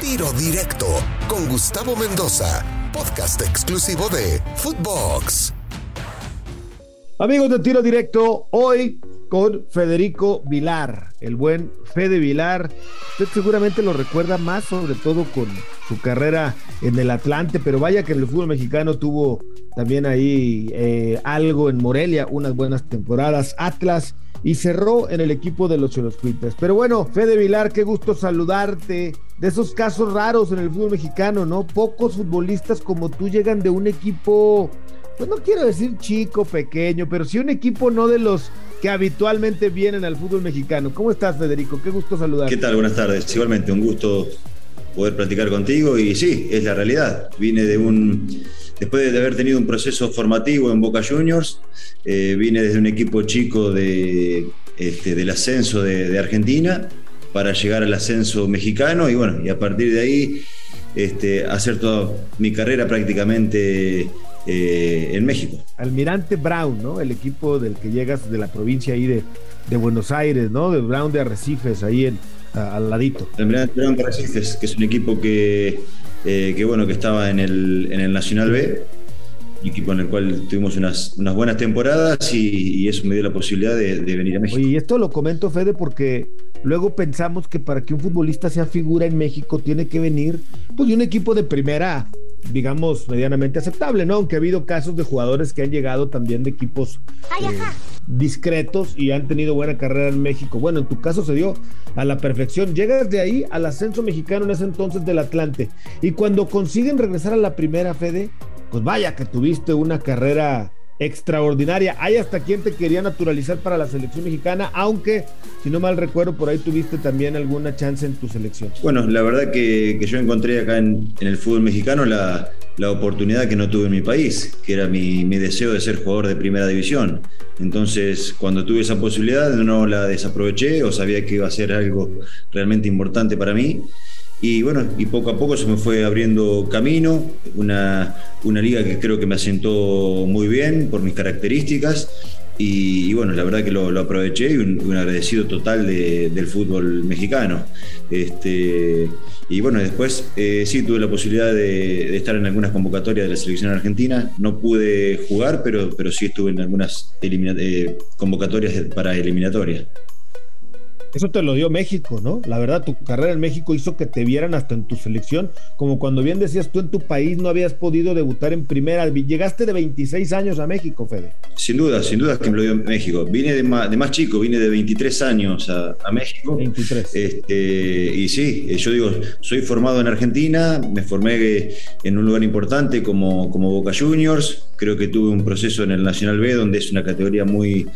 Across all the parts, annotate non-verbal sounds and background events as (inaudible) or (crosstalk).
Tiro Directo con Gustavo Mendoza, podcast exclusivo de Footbox. Amigos de Tiro Directo, hoy con Federico Vilar, el buen Fede Vilar. Usted seguramente lo recuerda más, sobre todo con su carrera en el Atlante, pero vaya que el fútbol mexicano tuvo también ahí eh, algo en Morelia, unas buenas temporadas. Atlas y cerró en el equipo de los Choloscuitas. Pero bueno, Fede Vilar, qué gusto saludarte. De esos casos raros en el fútbol mexicano, ¿no? Pocos futbolistas como tú llegan de un equipo, pues no quiero decir chico, pequeño, pero sí un equipo no de los que habitualmente vienen al fútbol mexicano. ¿Cómo estás, Federico? Qué gusto saludarte. ¿Qué tal? Buenas tardes. Igualmente, un gusto poder platicar contigo y sí, es la realidad. Vine de un, después de haber tenido un proceso formativo en Boca Juniors, eh, vine desde un equipo chico de, este, del ascenso de, Argentina para llegar al ascenso mexicano y bueno, y a partir de ahí este, hacer toda mi carrera prácticamente eh, en México. Almirante Brown, ¿no? El equipo del que llegas de la provincia ahí de, de Buenos Aires, ¿no? De Brown de Arrecifes, ahí en, al ladito. Almirante Brown de Arrecifes, que es un equipo que, eh, que bueno, que estaba en el, en el Nacional B equipo en el cual tuvimos unas, unas buenas temporadas y, eso me dio la posibilidad de, venir a México. y esto lo comento, Fede, porque luego pensamos que para que un futbolista sea figura en México tiene que venir pues, de un equipo de primera, digamos, medianamente aceptable, ¿no? Aunque ha habido casos de jugadores que han llegado también de equipos eh, discretos y han tenido buena carrera en México. Bueno, en tu caso se dio a la perfección. Llegas de ahí al ascenso mexicano en ese entonces del Atlante. Y cuando consiguen regresar a la primera, Fede, pues vaya que tuviste una carrera extraordinaria. Hay hasta quien te quería naturalizar para la selección mexicana, aunque, si no mal recuerdo, por ahí tuviste también alguna chance en tu selección. Bueno, la verdad que, yo encontré acá en, el fútbol mexicano la, oportunidad que no tuve en mi país, que era mi, mi, deseo de ser jugador de primera división. Entonces, cuando tuve esa posibilidad, no la desaproveché o sabía que iba a ser algo realmente importante para mí. Y bueno, y poco a poco se me fue abriendo camino, una, una liga que creo que me asentó muy bien por mis características. Y, bueno, la verdad que lo, aproveché y un, agradecido total del fútbol mexicano. Este, y bueno, después eh, sí tuve la posibilidad de, estar en algunas convocatorias de la selección argentina. No pude jugar, pero, pero sí estuve en algunas eh, convocatorias para eliminatorias. Eso te lo dio México, ¿no? La verdad, tu carrera en México hizo que te vieran hasta en tu selección, como cuando bien decías tú en tu país no habías podido debutar en primera. Llegaste de 26 años a México, Fede. Sin duda, sin duda que me lo dio México. Vine de más, chico, vine de 23 años a, México. 23. Este, y sí, eh, yo digo, soy formado en Argentina, me formé en un lugar importante como, como Boca Juniors. Creo que tuve un proceso en el Nacional B, donde es una categoría muy,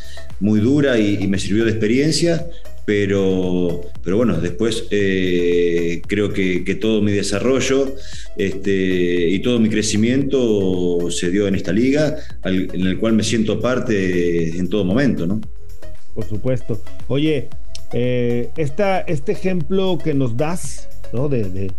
muy dura y me sirvió de experiencia pero, pero bueno, después eh, creo que, todo mi desarrollo este, y todo mi crecimiento se dio en esta liga, en el cual me siento parte en todo momento, ¿no? Por supuesto. Oye, eh, este ejemplo que nos das, ¿no? De,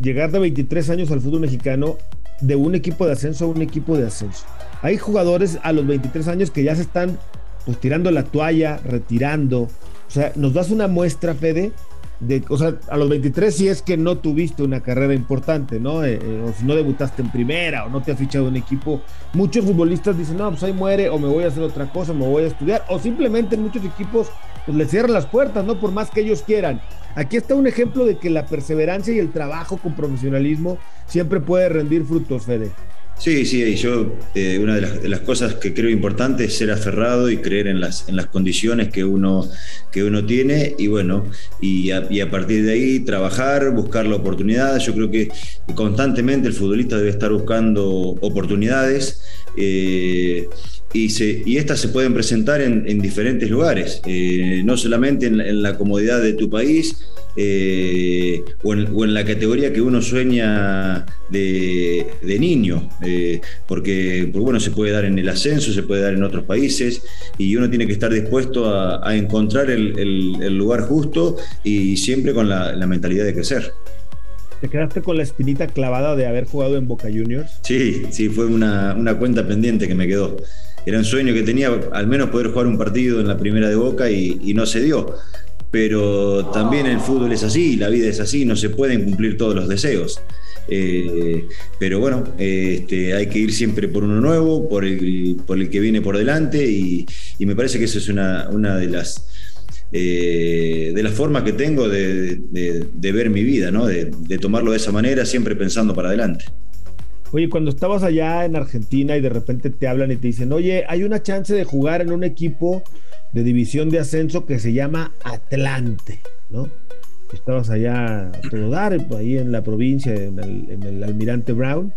llegar de 23 años al fútbol mexicano, de un equipo de ascenso a un equipo de ascenso. Hay jugadores a los 23 años que ya se están pues, tirando la toalla, retirando, sea, nos das una muestra, Fede, de, o sea, a los 23 si es que no tuviste una carrera importante, ¿no? Eh, eh, o si no debutaste en primera o no te ha fichado un equipo. Muchos futbolistas dicen, no, pues ahí muere o me voy a hacer otra cosa, me voy a estudiar. O simplemente en muchos equipos pues les cierran las puertas, ¿no? Por más que ellos quieran. Aquí está un ejemplo de que la perseverancia y el trabajo con profesionalismo siempre puede rendir frutos, Fede. Sí, sí, yo eh, una de las, cosas que creo importante es ser aferrado y creer en las, en las condiciones que uno, que uno tiene y bueno, y a, partir de ahí trabajar, buscar la oportunidad. Yo creo que constantemente el futbolista debe estar buscando oportunidades. Eh, y, se, y, estas se pueden presentar en, diferentes lugares, eh, no solamente en la, comodidad de tu país eh, o, en, la categoría que uno sueña de, niño, eh, porque, bueno, se puede dar en el ascenso, se puede dar en otros países y uno tiene que estar dispuesto a, encontrar el, lugar justo y siempre con la, mentalidad de crecer. ¿Te quedaste con la espinita clavada de haber jugado en Boca Juniors? Sí, sí, fue una, una cuenta pendiente que me quedó era un sueño que tenía al menos poder jugar un partido en la primera de Boca y, no se dio. Pero también el fútbol es así, la vida es así, no se pueden cumplir todos los deseos. Eh, pero bueno, este, hay que ir siempre por uno nuevo, por el, por el que viene por delante y, me parece que eso es una, una de las... Eh, de las formas que tengo de, ver mi vida, ¿no? de tomarlo de esa manera, siempre pensando para adelante. Oye, cuando estabas allá en Argentina y de repente te hablan y te dicen, oye, hay una chance de jugar en un equipo de división de ascenso que se llama Atlante, ¿no? Estabas allá a todo ahí en la provincia, en el, Almirante Brown,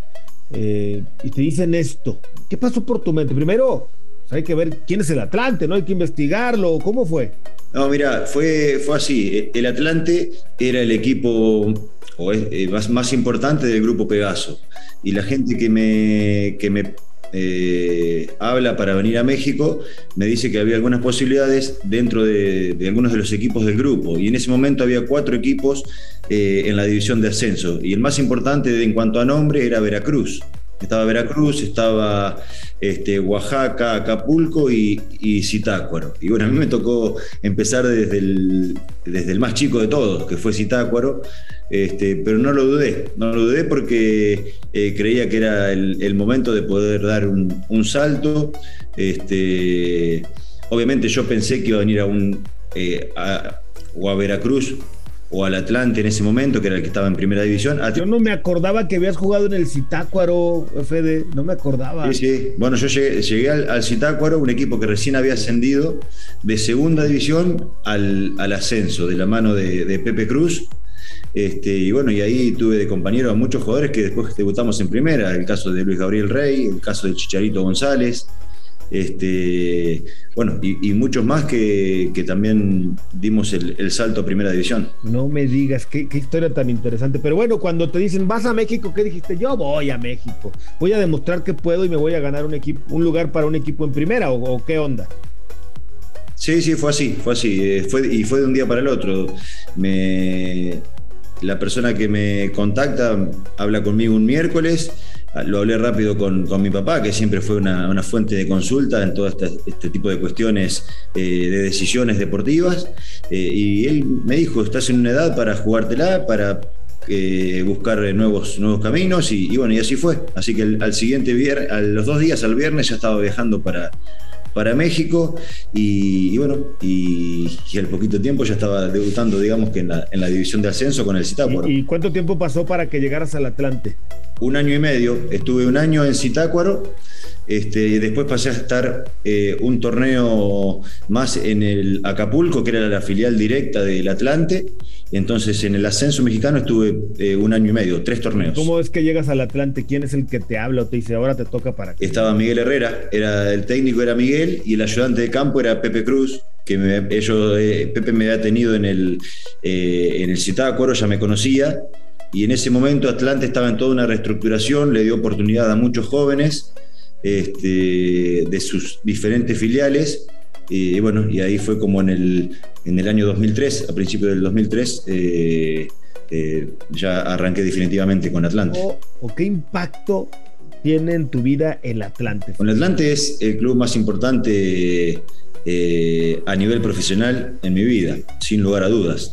eh, y te dicen esto. ¿Qué pasó por tu mente? Primero, pues, hay que ver quién es el Atlante, ¿no? Hay que investigarlo. ¿Cómo fue? No, mira, fue, fue así. El Atlante era el equipo o es, eh, más, importante del grupo Pegaso. Y la gente que me, que me eh, habla para venir a México, me dice que había algunas posibilidades dentro de, algunos de los equipos del grupo. Y en ese momento había cuatro equipos eh, en la división de ascenso. Y el más importante en cuanto a nombre era Veracruz. Estaba Veracruz, estaba este, Oaxaca, Acapulco y, y. Y bueno, a mí me tocó empezar desde el, desde el más chico de todos, que fue Zitácuaro, este, pero no lo dudé, no lo dudé porque eh, creía que era el, momento de poder dar un, salto. Este, obviamente yo pensé que iba a venir a un, eh, o a Veracruz o al Atlante en ese momento, que era el que estaba en primera división. Yo no me acordaba que habías jugado en el Citácuaro, Fede, no me acordaba. Sí, sí. Bueno, yo llegué, al, Citácuaro, un equipo que recién había ascendido de segunda división al, ascenso, de la mano de, Pepe Cruz. Este, y bueno, y ahí tuve de compañero a muchos jugadores que después debutamos en primera, el caso de Luis Gabriel Rey, el caso de Chicharito González, este, bueno, y, muchos más que, también dimos el, salto a primera división. No me digas, qué, historia tan interesante. Pero bueno, cuando te dicen, vas a México, ¿qué dijiste? Yo voy a México. Voy a demostrar que puedo y me voy a ganar un, equipo, un lugar para un equipo en primera, o, qué onda. Sí, sí, fue así, fue así. Eh, fue, y fue de un día para el otro. Me, la persona que me contacta habla conmigo un miércoles lo hablé rápido con, mi papá, que siempre fue una, fuente de consulta en todo este, este tipo de cuestiones eh, de decisiones deportivas. Eh, y él me dijo, estás en una edad para jugártela, para eh, buscar nuevos, nuevos caminos. Y, bueno, y así fue. Así que al siguiente viernes, a los dos días al viernes ya estaba viajando para, para México y, bueno, y, al poquito tiempo ya estaba debutando, digamos que en la, división de ascenso con el Citácuaro. ¿Y, cuánto tiempo pasó para que llegaras al Atlante? Un año y medio. Estuve un año en Citácuaro este, después pasé a estar eh, un torneo más en el Acapulco, que era la filial directa del Atlante. Entonces, en el ascenso mexicano estuve eh, un año y medio, tres torneos. ¿Cómo es que llegas al Atlante? ¿Quién es el que te habla o te dice ahora te toca para qué? Estaba Miguel Herrera, era el técnico era Miguel y el ayudante de campo era Pepe Cruz, que ellos, eh, Pepe me había tenido en el, en el Citácuaro, ya me conocía. Y en ese momento Atlante estaba en toda una reestructuración, le dio oportunidad a muchos jóvenes este, de sus diferentes filiales. Y bueno, y ahí fue como en el, en el año 2003, a principios del 2003, eh, eh, ya arranqué definitivamente con Atlante. ¿O, qué impacto tiene en tu vida el Atlante? Con el Atlante es el club más importante eh, a nivel profesional en mi vida, sin lugar a dudas.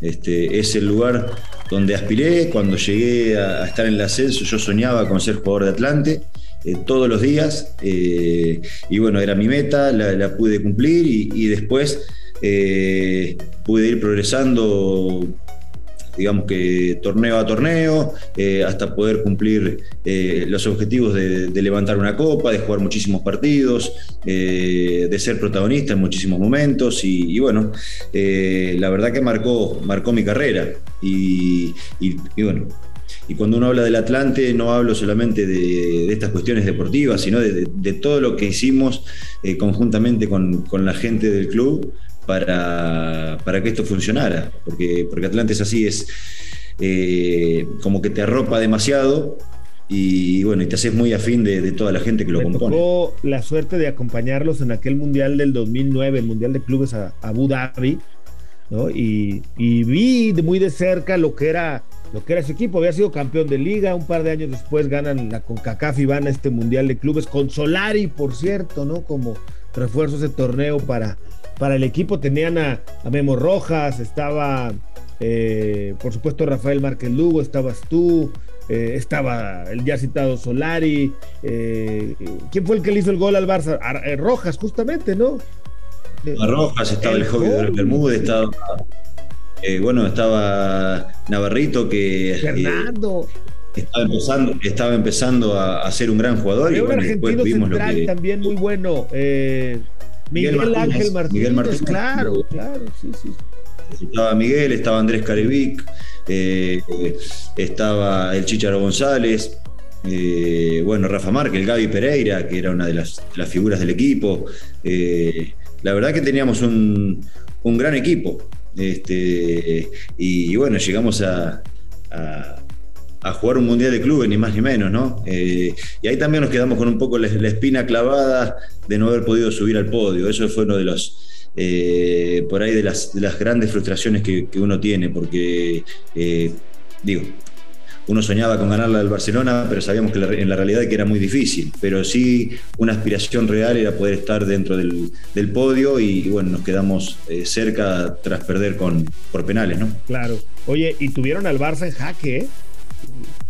Este, es el lugar donde aspiré, cuando llegué a, a estar en el ascenso, yo soñaba con ser jugador de Atlante eh, todos los días. Eh, y bueno, era mi meta, la, pude cumplir y, después eh, pude ir progresando digamos que torneo a torneo, hasta poder cumplir los objetivos de, levantar una copa, de jugar muchísimos partidos, de ser protagonista en muchísimos momentos y, bueno, la verdad que marcó, marcó mi carrera y bueno, y cuando uno habla del Atlante, no hablo solamente de, estas cuestiones deportivas, sino de, todo lo que hicimos eh, conjuntamente con, la gente del club para, para, que esto funcionara. Porque, porque Atlante es así, es eh, como que te arropa demasiado y bueno, y te haces muy afín de, toda la gente que lo compone. Tuvo la suerte de acompañarlos en aquel Mundial del 2009, el Mundial de Clubes a Abu Dhabi, ¿no? Y, y vi muy de cerca lo que era lo que era ese equipo. Había sido campeón de liga, un par de años después ganan la CONCACAF y van a este Mundial de Clubes con Solari, por cierto, ¿no? Como refuerzo ese torneo para, para el equipo. Tenían a, Memo Rojas, estaba, eh, por supuesto, Rafael Márquez Lugo, estabas tú, eh, estaba el ya citado Solari. Eh, ¿Quién fue el que le hizo el gol al Barça? Rojas, justamente, ¿no? A Rojas, estaba el, joven de Bermúdez, estaba. Bueno, estaba Navarrito que. Fernando. Estaba empezando, estaba empezando a, ser un gran jugador. y bueno, después vimos lo que... también muy bueno. Miguel, Ángel Martínez, Miguel Martínez, claro, claro, sí, sí. Estaba Miguel, estaba Andrés Carevic, eh, estaba el Chicharo González, eh, bueno, Rafa Márquez, el Gaby Pereira, que era una de las, figuras del equipo. Eh, la verdad que teníamos un, gran equipo. Este, y, bueno, llegamos a, a, jugar un mundial de clubes, ni más ni menos, ¿no? y ahí también nos quedamos con un poco la espina clavada de no haber podido subir al podio. Eso fue uno de los, eh, por ahí, de las, de las grandes frustraciones que, uno tiene, porque, eh, digo, uno soñaba con ganarla del Barcelona, pero sabíamos que en la realidad que era muy difícil. Pero sí, una aspiración real era poder estar dentro del, podio y, bueno, nos quedamos eh, cerca tras perder con, por penales, ¿no? Claro. Oye, y tuvieron al Barça en jaque, ¿eh?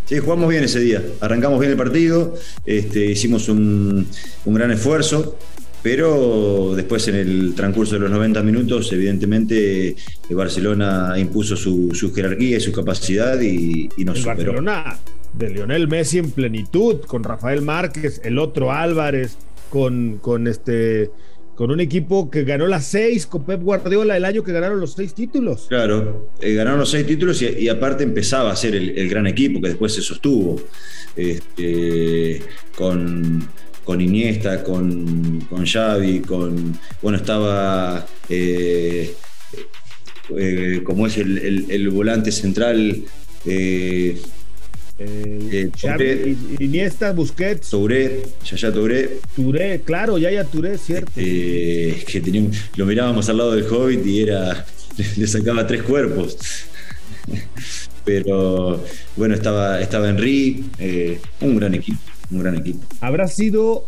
Sí, jugamos bien ese día. Arrancamos bien el partido, este, hicimos un, gran esfuerzo, pero después en el transcurso de los 90 minutos, evidentemente, Barcelona impuso su, jerarquía y su capacidad y, nos el superó. Barcelona de Lionel Messi en plenitud, con Rafael Márquez, el otro Álvarez, con, con este con un equipo que ganó las seis con Pep Guardiola el año que ganaron los seis títulos. Claro, eh, ganaron los seis títulos y, aparte empezaba a ser el, gran equipo que después se sostuvo. Este, con, con Iniesta, con, con Xavi, con. Bueno, estaba. Eh, eh, como es el, volante central. Eh, eh Iniesta, Busquets. Touré, Yaya Touré. Touré, claro, Yaya Touré, cierto. Eh, que teníamos, lo mirábamos al lado del Hobbit y era. le sacaba tres cuerpos. (laughs) Pero bueno, estaba, estaba Henry, eh, un gran equipo, un gran equipo. ¿Habrá sido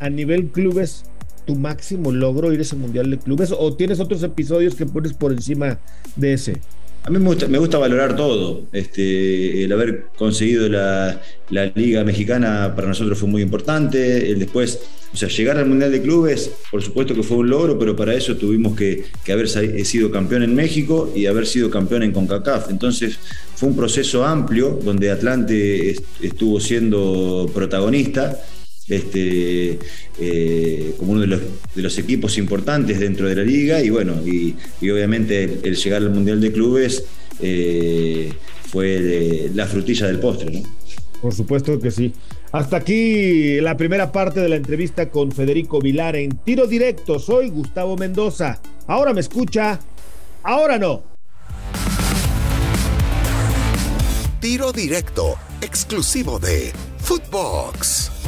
a nivel clubes tu máximo logro ir a ese mundial de clubes o tienes otros episodios que pones por encima de ese? A mí me gusta, valorar todo. Este, el haber conseguido la, Liga Mexicana para nosotros fue muy importante. El después, o sea, llegar al Mundial de Clubes, por supuesto que fue un logro, pero para eso tuvimos que, haber sido campeón en México y haber sido campeón en CONCACAF. Entonces, fue un proceso amplio donde Atlante estuvo siendo protagonista este, eh, como uno de los, equipos importantes dentro de la liga y bueno, y, obviamente el, llegar al Mundial de Clubes eh, fue la frutilla del postre. Por supuesto que sí. Hasta aquí la primera parte de la entrevista con Federico Vilar en tiro directo. Soy Gustavo Mendoza. Ahora me escucha, ahora no. Tiro directo, exclusivo de Footbox.